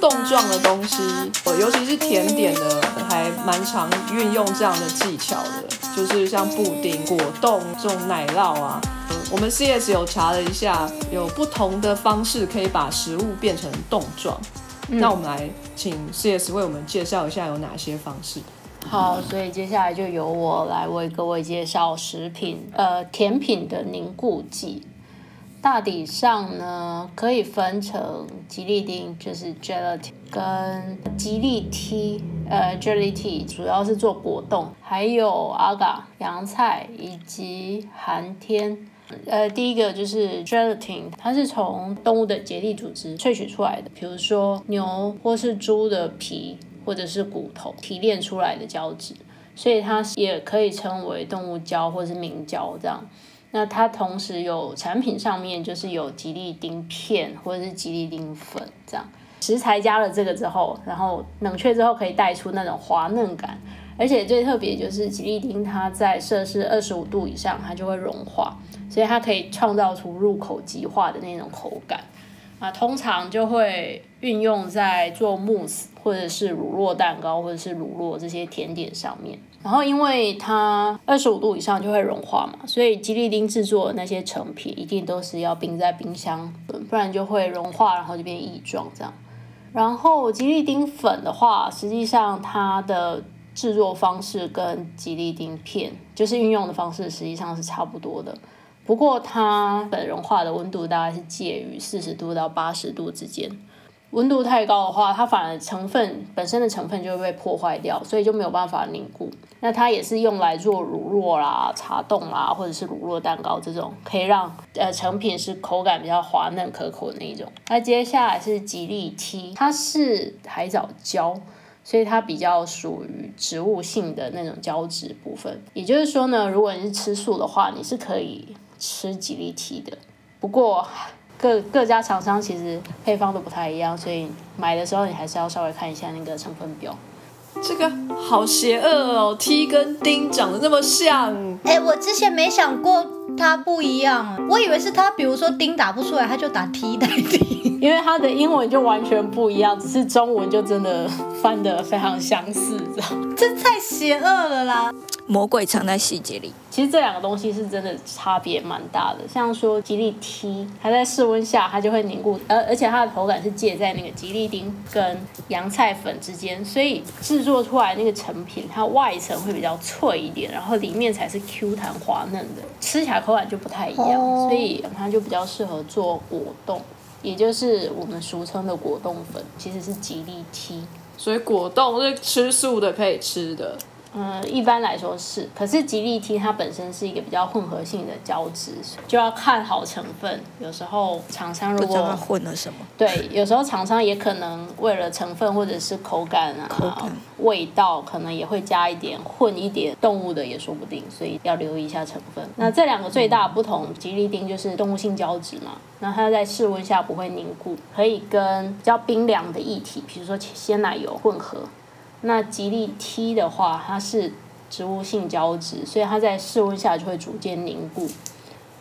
冻状的东西，尤其是甜点的，还蛮常运用这样的技巧的，就是像布丁、果冻这种奶酪啊。我们 CS 有查了一下，有不同的方式可以把食物变成冻状。那我们来请 CS 为我们介绍一下有哪些方式。好，所以接下来就由我来为各位介绍食品，呃，甜品的凝固剂。大体上呢，可以分成吉利丁，就是 gelatin，跟吉利 T，呃，jelly T，主要是做果冻，还有 agar 洋菜以及寒天。呃，第一个就是 gelatin，它是从动物的结缔组织萃取出来的，比如说牛或是猪的皮或者是骨头提炼出来的胶质，所以它也可以称为动物胶或是明胶这样。那它同时有产品上面就是有吉利丁片或者是吉利丁粉这样，食材加了这个之后，然后冷却之后可以带出那种滑嫩感，而且最特别就是吉利丁它在摄氏二十五度以上它就会融化，所以它可以创造出入口即化的那种口感。啊，通常就会运用在做慕斯或者是乳酪蛋糕或者是乳酪这些甜点上面。然后，因为它二十五度以上就会融化嘛，所以吉利丁制作的那些成品一定都是要冰在冰箱，不然就会融化，然后就变异状这样。然后吉利丁粉的话，实际上它的制作方式跟吉利丁片就是运用的方式实际上是差不多的，不过它本融化的温度大概是介于四十度到八十度之间。温度太高的话，它反而成分本身的成分就会被破坏掉，所以就没有办法凝固。那它也是用来做乳酪啦、茶冻啦，或者是乳酪蛋糕这种，可以让呃成品是口感比较滑嫩可口的那一种。那接下来是吉利 T，它是海藻胶，所以它比较属于植物性的那种胶质部分。也就是说呢，如果你是吃素的话，你是可以吃吉利 T 的。不过各各家厂商其实配方都不太一样，所以买的时候你还是要稍微看一下那个成分表。这个好邪恶哦，T 跟丁长得那么像。哎，我之前没想过它不一样，我以为是它，比如说丁打不出来，他就打 T 代替，因为它的英文就完全不一样，只是中文就真的翻得非常相似，这样。这太邪恶了啦！魔鬼藏在细节里。其实这两个东西是真的差别蛮大的。像说吉利 T，它在室温下它就会凝固，而而且它的口感是介在那个吉利丁跟洋菜粉之间，所以制作出来那个成品，它外层会比较脆一点，然后里面才是 Q 弹滑嫩的，吃起来口感就不太一样，所以它就比较适合做果冻，也就是我们俗称的果冻粉，其实是吉利 T。所以果冻是吃素的可以吃的。嗯，一般来说是，可是吉利丁它本身是一个比较混合性的胶质，就要看好成分。有时候厂商如果混了什么，对，有时候厂商也可能为了成分或者是口感啊、味道，可能也会加一点混一点动物的也说不定，所以要留意一下成分。那这两个最大不同，吉利丁就是动物性胶质嘛，那它在室温下不会凝固，可以跟比较冰凉的液体，比如说鲜奶油混合。那吉利 T 的话，它是植物性胶质，所以它在室温下就会逐渐凝固。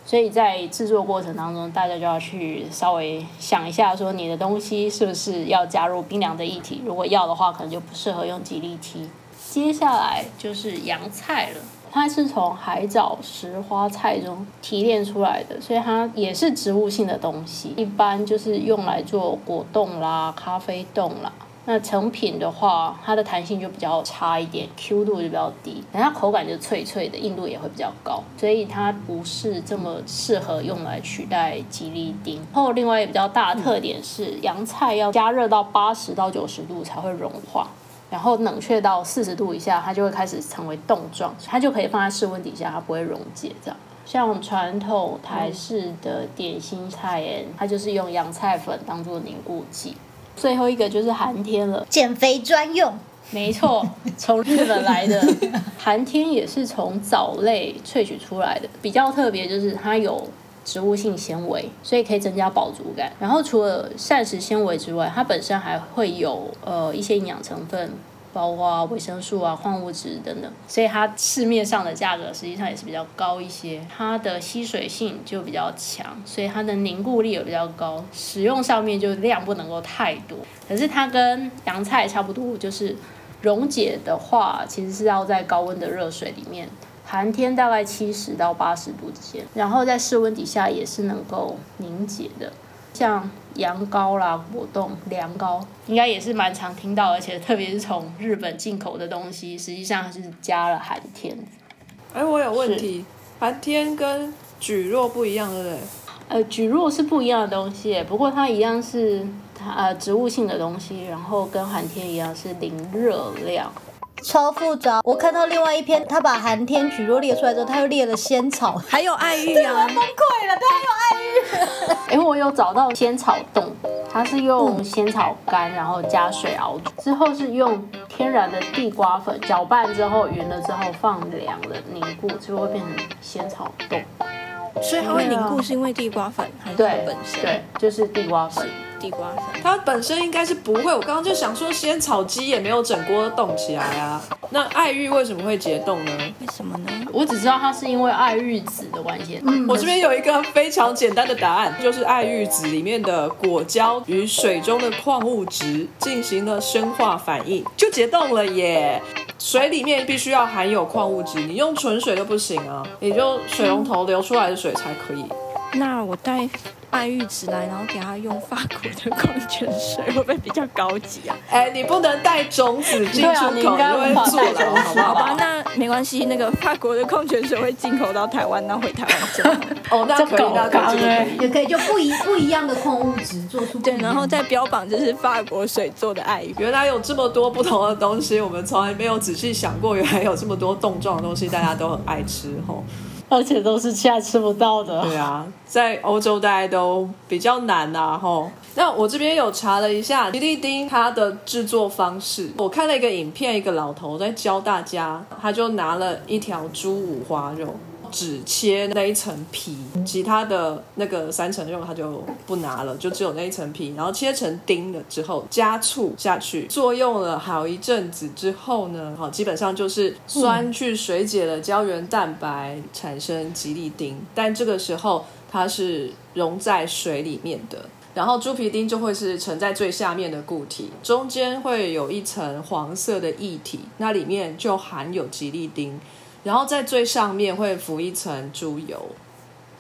所以在制作过程当中，大家就要去稍微想一下，说你的东西是不是要加入冰凉的液体？如果要的话，可能就不适合用吉利 T。接下来就是洋菜了，它是从海藻石花菜中提炼出来的，所以它也是植物性的东西，一般就是用来做果冻啦、咖啡冻啦。那成品的话，它的弹性就比较差一点，Q 度就比较低，等它口感就脆脆的，硬度也会比较高，所以它不是这么适合用来取代吉利丁。然后另外一个比较大的特点是，洋菜要加热到八十到九十度才会融化，然后冷却到四十度以下，它就会开始成为冻状，它就可以放在室温底下，它不会溶解。这样，像传统台式的点心菜，它就是用洋菜粉当做凝固剂。最后一个就是寒天了，减肥专用。没错，从日本来的 寒天也是从藻类萃取出来的，比较特别就是它有植物性纤维，所以可以增加饱足感。然后除了膳食纤维之外，它本身还会有呃一些营养成分，包括维生素啊、矿物质等等，所以它市面上的价格实际上也是比较高一些。它的吸水性就比较强，所以它的凝固力也比较高，使用上面就量不能够太多。可是它跟洋菜差不多，就是溶解的话，其实是要在高温的热水里面。寒天大概七十到八十度之间，然后在室温底下也是能够凝结的。像羊羔啦、果冻、凉糕，应该也是蛮常听到，而且特别是从日本进口的东西，实际上是加了寒天。哎，我有问题，寒天跟蒟蒻不一样，对不对？呃，蒟蒻是不一样的东西，不过它一样是它呃植物性的东西，然后跟寒天一样是零热量。超复杂。我看到另外一篇，他把寒天蒟蒻列出来之后，他又列了仙草，还有爱玉我啊崩，溃了。对，还有爱玉。因 为我有找到仙草冻，它是用仙草干，然后加水熬煮，之后是用天然的地瓜粉搅拌之后匀了之后放凉了凝固，就会变成仙草冻。所以它会凝固是因为地瓜粉还是本身？对，就是地瓜粉。地瓜粉。它本身应该是不会，我刚刚就想说仙草鸡也没有整锅冻起来啊。那爱玉为什么会结冻呢？为什么呢？我只知道它是因为爱玉子的关系。嗯，我这边有一个非常简单的答案，就是爱玉子里面的果胶与水中的矿物质进行了生化反应，就结冻了耶。水里面必须要含有矿物质，你用纯水都不行啊，也就水龙头流出来的水才可以。那我带爱玉子来，然后给他用法国的矿泉水，会不会比较高级啊？哎，你不能带种子进对出口，啊你应该因为无法坐牢，带种子好不好？好吧，那没关系，那个法国的矿泉水会进口到台湾，那回台湾就好。哦，那可以，那可以。也可以就不一不一样的矿物质做出对，然后再标榜这是法国水做的爱玉。原来有这么多不同的东西，我们从来没有仔细想过，原来有这么多冻状的东西，大家都很爱吃吼。而且都是现在吃不到的。对啊，在欧洲大家都都比较难啊、吼。那我这边有查了一下吉利丁它的制作方式，我看了一个影片，一个老头在教大家，他就拿了一条猪五花肉。只切那一层皮，其他的那个三层肉他就不拿了，就只有那一层皮，然后切成丁了之后加醋下去，作用了好一阵子之后呢，好基本上就是酸去水解了胶原蛋白，产生吉利丁，但这个时候它是溶在水里面的。然后猪皮丁就会是沉在最下面的固体，中间会有一层黄色的液体，那里面就含有吉利丁。然后在最上面会浮一层猪油，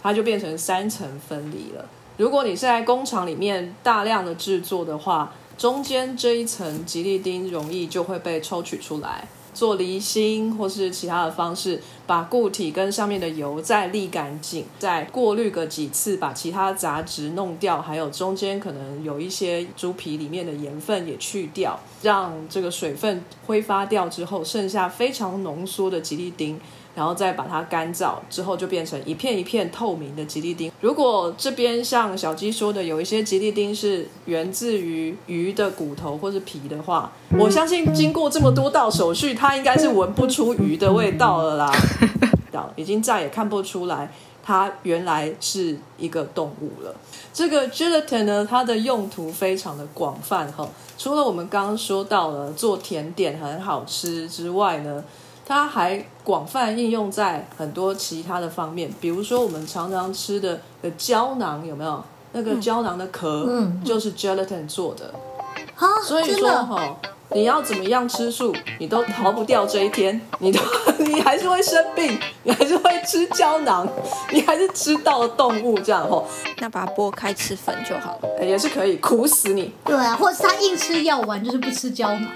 它就变成三层分离了。如果你是在工厂里面大量的制作的话，中间这一层吉利丁容易就会被抽取出来，做离心或是其他的方式，把固体跟上面的油再沥干净，再过滤个几次，把其他杂质弄掉，还有中间可能有一些猪皮里面的盐分也去掉，让这个水分挥发掉之后，剩下非常浓缩的吉利丁。然后再把它干燥之后，就变成一片一片透明的吉利丁。如果这边像小鸡说的，有一些吉利丁是源自于鱼的骨头或是皮的话，我相信经过这么多道手续，它应该是闻不出鱼的味道了啦，已经再也看不出来它原来是一个动物了。这个 gelatin 呢，它的用途非常的广泛哈。除了我们刚刚说到了做甜点很好吃之外呢，它还广泛应用在很多其他的方面，比如说我们常常吃的的胶囊有没有？那个胶囊的壳，嗯就是 gelatin 做的。啊，所以说你要怎么样吃素，你都逃不掉这一天，你都 你还是会生病，你还是会吃胶囊，你还是吃到了动物这样吼，那把它剥开吃粉就好了。也是可以苦死你。对啊，或者是他硬吃药丸，就是不吃胶囊。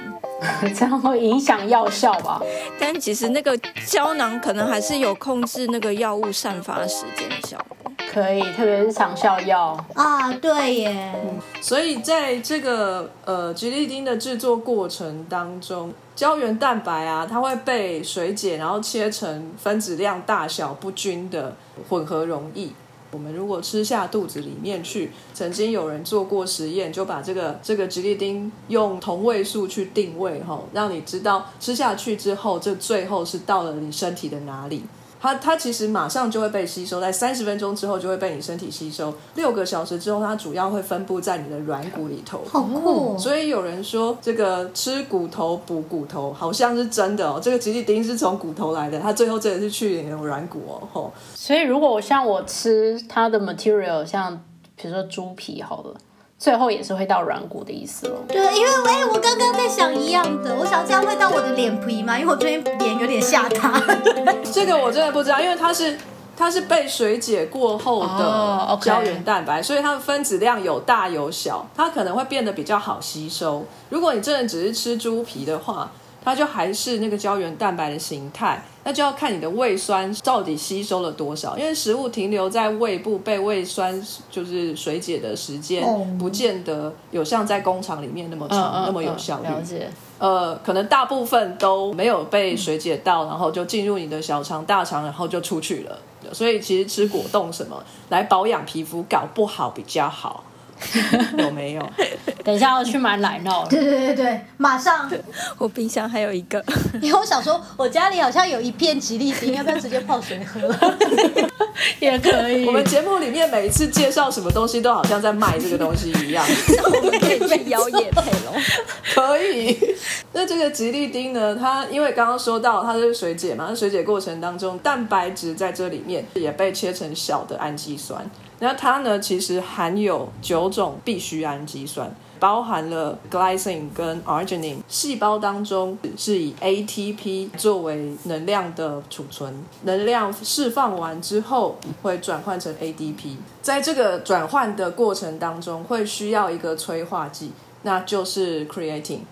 这样会影响药效吧？但其实那个胶囊可能还是有控制那个药物散发时间的效果。可以，特别是长效药。啊，对耶，所以在这个呃吉利丁的制作过程当中，胶原蛋白啊，它会被水解，然后切成分子量大小不均的混合溶液。我们如果吃下肚子里面去，曾经有人做过实验，就把这个这个吉利丁用同位素去定位，哈，让你知道吃下去之后，这最后是到了你身体的哪里。它它其实马上就会被吸收，在三十分钟之后就会被你身体吸收，六个小时之后它主要会分布在你的软骨里头。好酷、哦！所以有人说这个吃骨头补骨头好像是真的哦，这个吉利丁是从骨头来的，它最后真的是去你的软骨哦。吼，所以如果我像我吃它的 material，像比如说猪皮好了。最后也是会到软骨的意思咯。对，因为哎，我刚刚在想一样的，我想这样会到我的脸皮吗？因为我最近脸有点下塌。这个我真的不知道，因为它是它是被水解过后的胶原蛋白，所以它的分子量有大有小，它可能会变得比较好吸收。如果你真的只是吃猪皮的话，它就还是那个胶原蛋白的形态，那就要看你的胃酸到底吸收了多少，因为食物停留在胃部被胃酸就是水解的时间哦，不见得有像在工厂里面那么长、那么有效率。了解。呃，可能大部分都没有被水解到，然后就进入你的小肠、大肠，然后就出去了。所以其实吃果冻什么来保养皮肤，搞不好比较好，有没有？等一下要去买奶酪了，对对对对，马上。我冰箱还有一个，因为我想说，我家里好像有一片吉利丁，要不要直接泡水喝？也可以我。们节目里面每一次介绍什么东西，都好像在卖这个东西一样。我们可以去邀叶配咯。可以。那这个吉利丁呢？它因为刚刚说到它是水解嘛，那水解过程当中，蛋白质在这里面也被切成小的氨基酸。那它呢，其实含有九种必需氨基酸，包含了 glycine 跟 arginine。细胞当中是以 ATP 作为能量的储存，能量释放完之后会转换成 ADP。在这个转换的过程当中，会需要一个催化剂，那就是 creatine。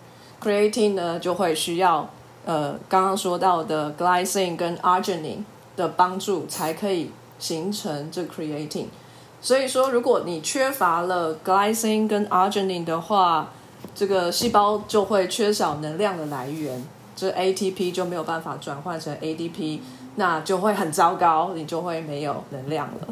creatine 呢就会需要呃刚刚说到的 glycine 跟 arginine 的帮助，才可以形成这 creatine。所以说，如果你缺乏了 glycine 跟 arginine 的话，这个细胞就会缺少能量的来源，这 ATP 就没有办法转换成 ADP，那就会很糟糕，你就会没有能量了。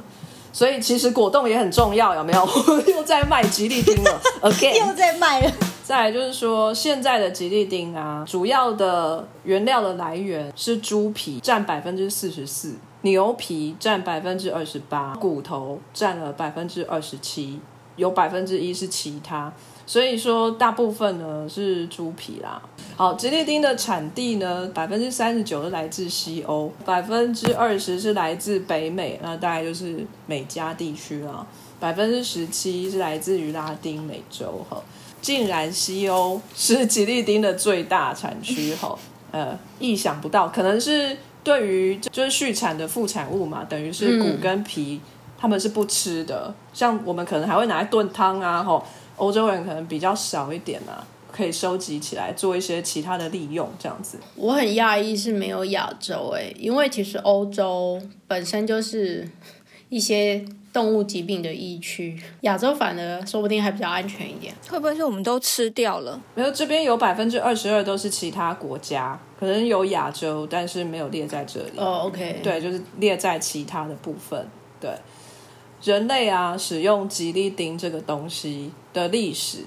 所以其实果冻也很重要，有没有？又在卖吉利丁了，again。又在卖了。再来就是说，现在的吉利丁啊，主要的原料的来源是猪皮，占百分之四十四，牛皮占百分之二十八，骨头占了百分之二十七，有百分之一是其他。所以说，大部分呢是猪皮啦。好，吉利丁的产地呢，百分之三十九是来自西欧，百分之二十是来自北美，那大概就是美加地区啦。百分之十七是来自于拉丁美洲哈。竟然西欧是吉利丁的最大产区哈，呃，意想不到，可能是对于就是畜产的副产物嘛，等于是骨跟皮，他们是不吃的，像我们可能还会拿来炖汤啊，吼，欧洲人可能比较少一点啊，可以收集起来做一些其他的利用，这样子。我很讶异是没有亚洲诶、因为其实欧洲本身就是一些动物疾病的疫区，亚洲反而说不定还比较安全一点。会不会是我们都吃掉了？没有，这边有百分之二十二都是其他国家，可能有亚洲，但是没有列在这里。哦，OK，，对，就是列在其他的部分。对，人类啊，使用吉利丁这个东西的历史，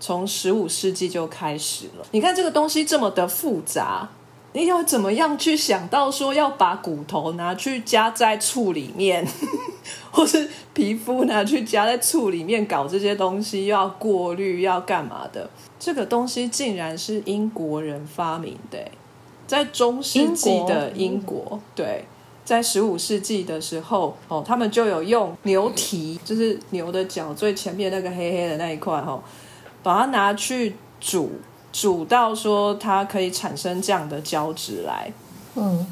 从十五世纪就开始了。你看这个东西这么的复杂，你要怎么样去想到说要把骨头拿去加在醋里面，或是皮肤拿去加在醋里面搞这些东西，又要过滤，要干嘛的？这个东西竟然是英国人发明的欸，在中世纪的英国，对。在十五世纪的时候，哦，他们就有用牛蹄，就是牛的脚最前面那个黑黑的那一块，哦，把它拿去煮，煮到说它可以产生这样的胶质来，嗯，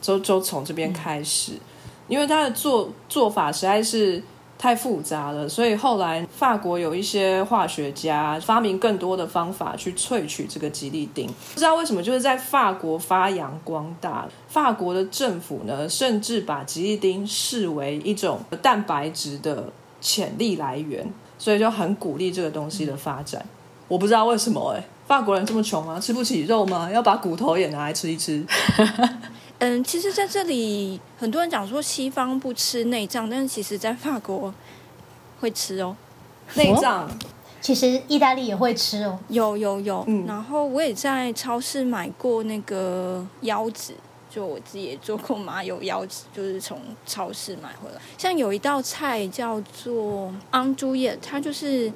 就就从这边开始，因为它的做做法实在是太复杂了，所以后来法国有一些化学家发明更多的方法去萃取这个吉利丁。不知道为什么，就是在法国发扬光大。法国的政府呢，甚至把吉利丁视为一种蛋白质的潜力来源，所以就很鼓励这个东西的发展。我不知道为什么、哎，法国人这么穷吗？吃不起肉吗？要把骨头也拿来吃一吃？嗯，其实在这里很多人讲说西方不吃内脏，但是其实在法国会吃哦。内脏。其实意大利也会吃哦。有有有，嗯然后我也在超市买过那个腰子，就我自己也做过麻油腰子，就是从超市买回来。像有一道菜叫做昂珠叶，它就是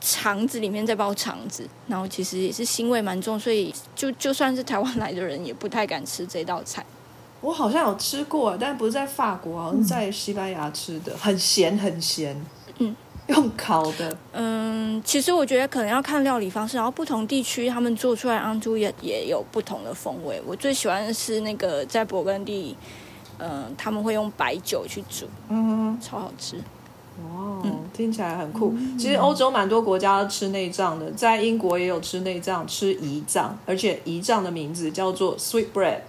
肠子里面再包肠子，然后其实也是腥味蛮重，所以就就算是台湾来的人也不太敢吃这道菜。我好像有吃过，但不是在法国，好像是在西班牙吃的，很咸很咸。嗯，用烤的。嗯，其实我觉得可能要看料理方式，然后不同地区他们做出来安珠也也有不同的风味。我最喜欢的是那个在勃艮第，嗯、他们会用白酒去煮，嗯，超好吃。哇，听起来很酷。其实欧洲蛮多国家都吃内脏的，在英国也有吃内脏，吃胰脏，而且胰脏的名字叫做 sweet bread，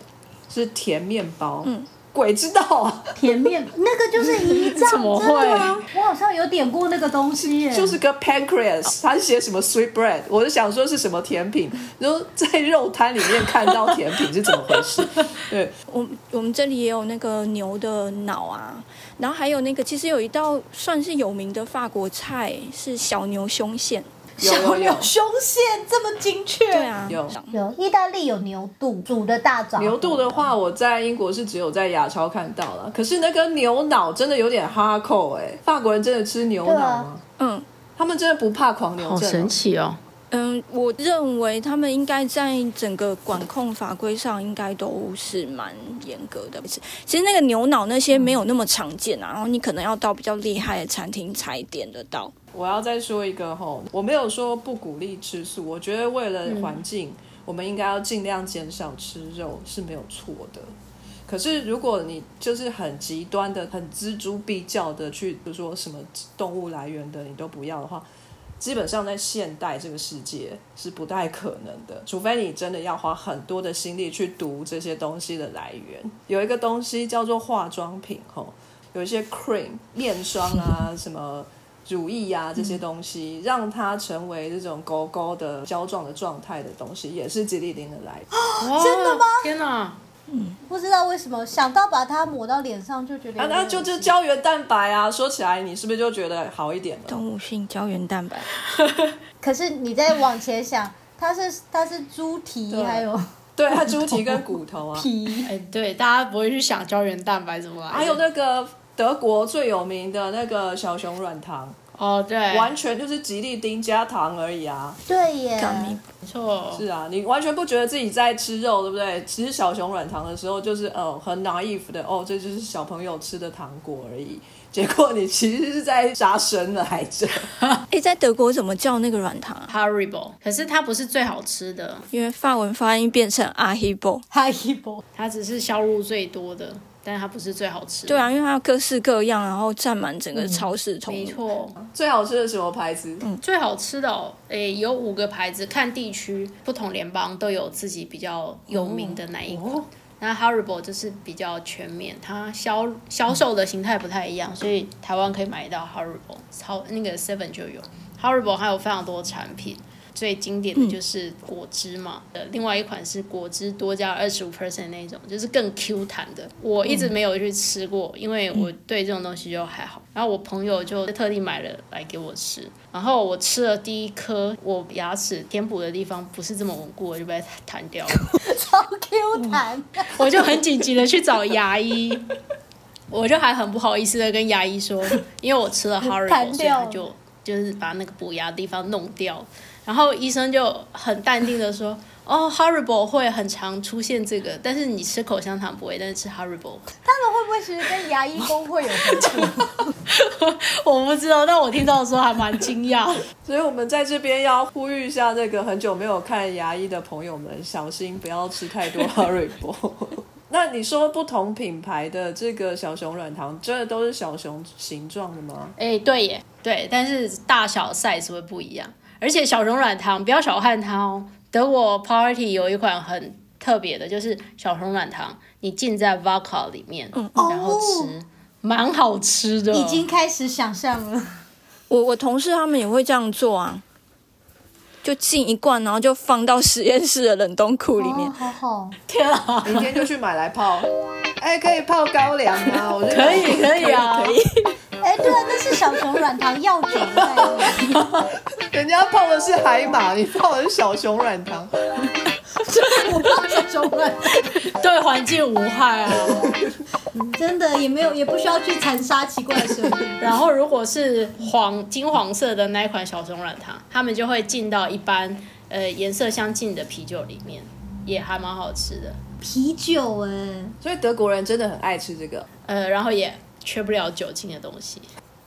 是甜面包。嗯，鬼知道啊，甜面那个就是胰脏，怎么真的会吗？我好像有点过那个东西耶，就是个 pancreas，它是写什么 sweet bread，我就想说是什么甜品，然后在肉摊里面看到甜品是怎么回事？对，我我们这里也有那个牛的脑啊，然后还有那个其实有一道算是有名的法国菜是小牛胸腺。小牛胸腺这么精确。对啊，有。有意大利有牛肚煮的大枣，牛肚的话，我在英国是只有在亚超看到了，可是那个牛脑真的有点哈扣哎，法国人真的吃牛脑吗？嗯。他们真的不怕狂牛症、哦？好神奇哦！嗯，我认为他们应该在整个管控法规上应该都是蛮严格的。其实那个牛脑那些没有那么常见啊，然后你可能要到比较厉害的餐厅才点得到。我要再说一个吼，我没有说不鼓励吃素，我觉得为了环境，我们应该要尽量减少吃肉是没有错的。可是如果你就是很极端的、很锱铢必较的去，比如说什么动物来源的你都不要的话，基本上在现代这个世界是不太可能的，除非你真的要花很多的心力去读这些东西的来源。有一个东西叫做化妆品吼，有一些 cream 面霜啊什么。乳液啊，这些东西、让它成为这种勾勾的胶状的状态的东西，也是吉利丁的来源。真的吗？天哪！不知道为什么想到把它抹到脸上就觉得啊，那就就胶原蛋白啊，说起来你是不是就觉得好一点了？动物性胶原蛋白，可是你再往前想，它是它是猪蹄对还有对，它猪蹄跟骨头啊，皮，哎，对，大家不会去想胶原蛋白怎么来的。还有那个德国最有名的那个小熊软糖，哦，对，完全就是吉利丁加糖而已啊。对耶，没错，是啊，你完全不觉得自己在吃肉，对不对？吃小熊软糖的时候，就是哦很 naive 的哦，这就是小朋友吃的糖果而已。结果你其实是在杀生来着。诶，在德国怎么叫那个软糖啊？Haribo，可是它不是最好吃的，因为法文发音变成阿希波。哈一波，它只是销路最多的，但是它不是最好吃的。对啊，因为它有各式各样，然后占满整个超市。没错，最好吃的什么牌子？嗯最好吃的哦，诶，有五个牌子，看地区，不同联邦都有自己比较有名的那一款。哦那 Haribo 就是比较全面，它销销售的形态不太一样，所以台湾可以买到 Haribo，超那个 Seven 就有 Haribo，还有非常多产品。最经典的就是果汁嘛，呃、另外一款是果汁多加二十五 percent 那种，就是更 Q 弹的。我一直没有去吃过，因为我对这种东西就还好。然后我朋友就特地买了来给我吃，然后我吃了第一颗，我牙齿填补的地方不是这么稳固，我就被弹掉了。超 Q 弹，我就很紧急的去找牙医，我就还很不好意思的跟牙医说，因为我吃了 Haribo，弹所以他就就是把那个补牙的地方弄掉，然后医生就很淡定的说。哦，Horrible 会很常出现这个，但是你吃口香糖不会，但是吃 horrible 他们会不会其实跟牙医工会有关系？我不知道，但我听到的时候还蛮惊讶。所以我们在这边要呼吁一下，那个很久没有看牙医的朋友们，小心不要吃太多 horrible。那你说不同品牌的这个小熊软糖，真的都是小熊形状的吗？哎、对耶，对，但是大小 size 会不一样，而且小熊软糖不要小看它哦。德国 Party 有一款很特别的，就是小熊软糖，你浸在 vodka 里面，然后吃，蛮好吃的。已经开始想象了，我我同事他们也会这样做啊，就进一罐，然后就放到实验室的冷冻库里面哦。好好，天啊，明天就去买来泡。哎，可以泡高粱啊？我觉得可以可以啊，可以，哎，对啊，那是小熊软糖药酒 人家泡的是海马，你泡的是小熊软糖。我不知道这中了，对环境无害啊。真的也没有也不需要去残杀奇怪的生物。然后如果是黄金黄色的那一款小熊软糖，他们就会进到一般呃颜色相近的啤酒里面，也还蛮好吃的。啤酒哎、所以德国人真的很爱吃这个，呃，然后也缺不了酒精的东西。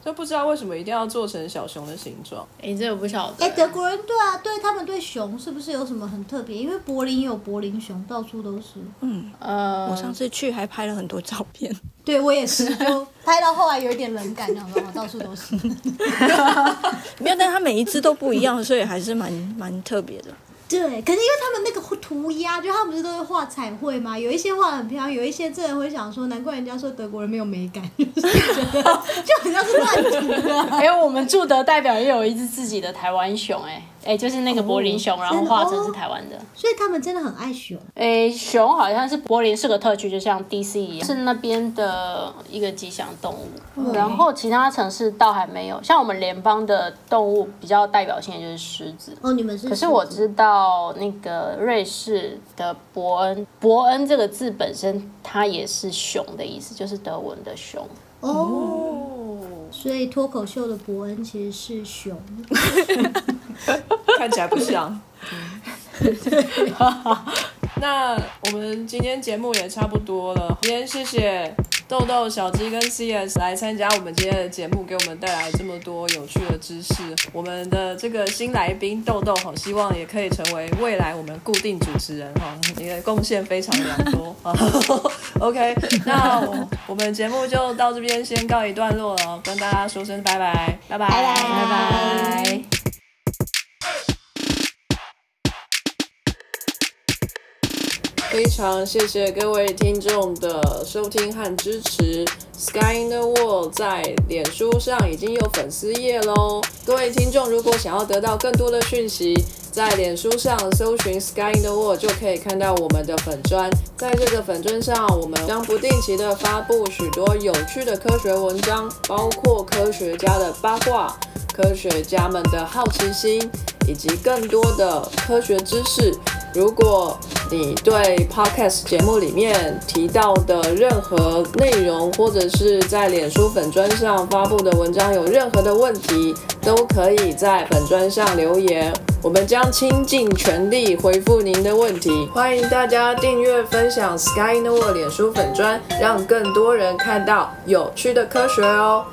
就不知道为什么一定要做成小熊的形状。诶，这个不晓得。哎、德国人对啊，对他们对熊是不是有什么很特别？因为柏林也有柏林熊，到处都是。嗯呃，我上次去还拍了很多照片。对我也是，就拍到后来有一点冷感，然后到处都是。没有，但它每一只都不一样，所以还是蛮蛮特别的。对，可是因为他们那个涂鸦，就他们不是都会画彩绘吗？有一些画的很漂亮，有一些真的会想说，难怪人家说德国人没有美感，就是觉得就很像是乱涂的。哎、我们驻德代表也有一只自己的台湾熊、哎，哎，就是那个柏林熊，然后化成是台湾的。所以他们真的很爱熊。哎，熊好像是柏林是个特区，就像 DC 一样，是那边的一个吉祥动物。然后其他城市倒还没有，像我们联邦的动物比较代表性的就是狮子。哦，你们是？可是我知道那个瑞士的伯恩，伯恩这个字本身它也是熊的意思，就是德文的熊。哦，哦，所以脱口秀的伯恩其实是熊。看起来不像。那我们今天节目也差不多了，今天谢谢豆豆、小鸡跟 CS 来参加我们今天的节目，给我们带来这么多有趣的知识。我们的这个新来宾豆豆，好希望也可以成为未来我们固定主持人哈，你的贡献非常良多。OK，那我我们节目就到这边先告一段落了，跟大家说声拜，拜拜，拜拜拜拜。非常谢谢各位听众的收听和支持。Sky in the World 在脸书上已经有粉丝页喽。各位听众，如果想要得到更多的讯息，在脸书上搜寻 Sky in the World 就可以看到我们的粉砖。在这个粉砖上，我们将不定期的发布许多有趣的科学文章，包括科学家的八卦、科学家们的好奇心，以及更多的科学知识。如果你对 podcast 节目里面提到的任何内容，或者是在脸书粉砖上发布的文章有任何的问题，都可以在粉砖上留言，我们将倾尽全力回复您的问题。欢迎大家订阅、分享 Sky in the World 脸书粉砖，让更多人看到有趣的科学哦。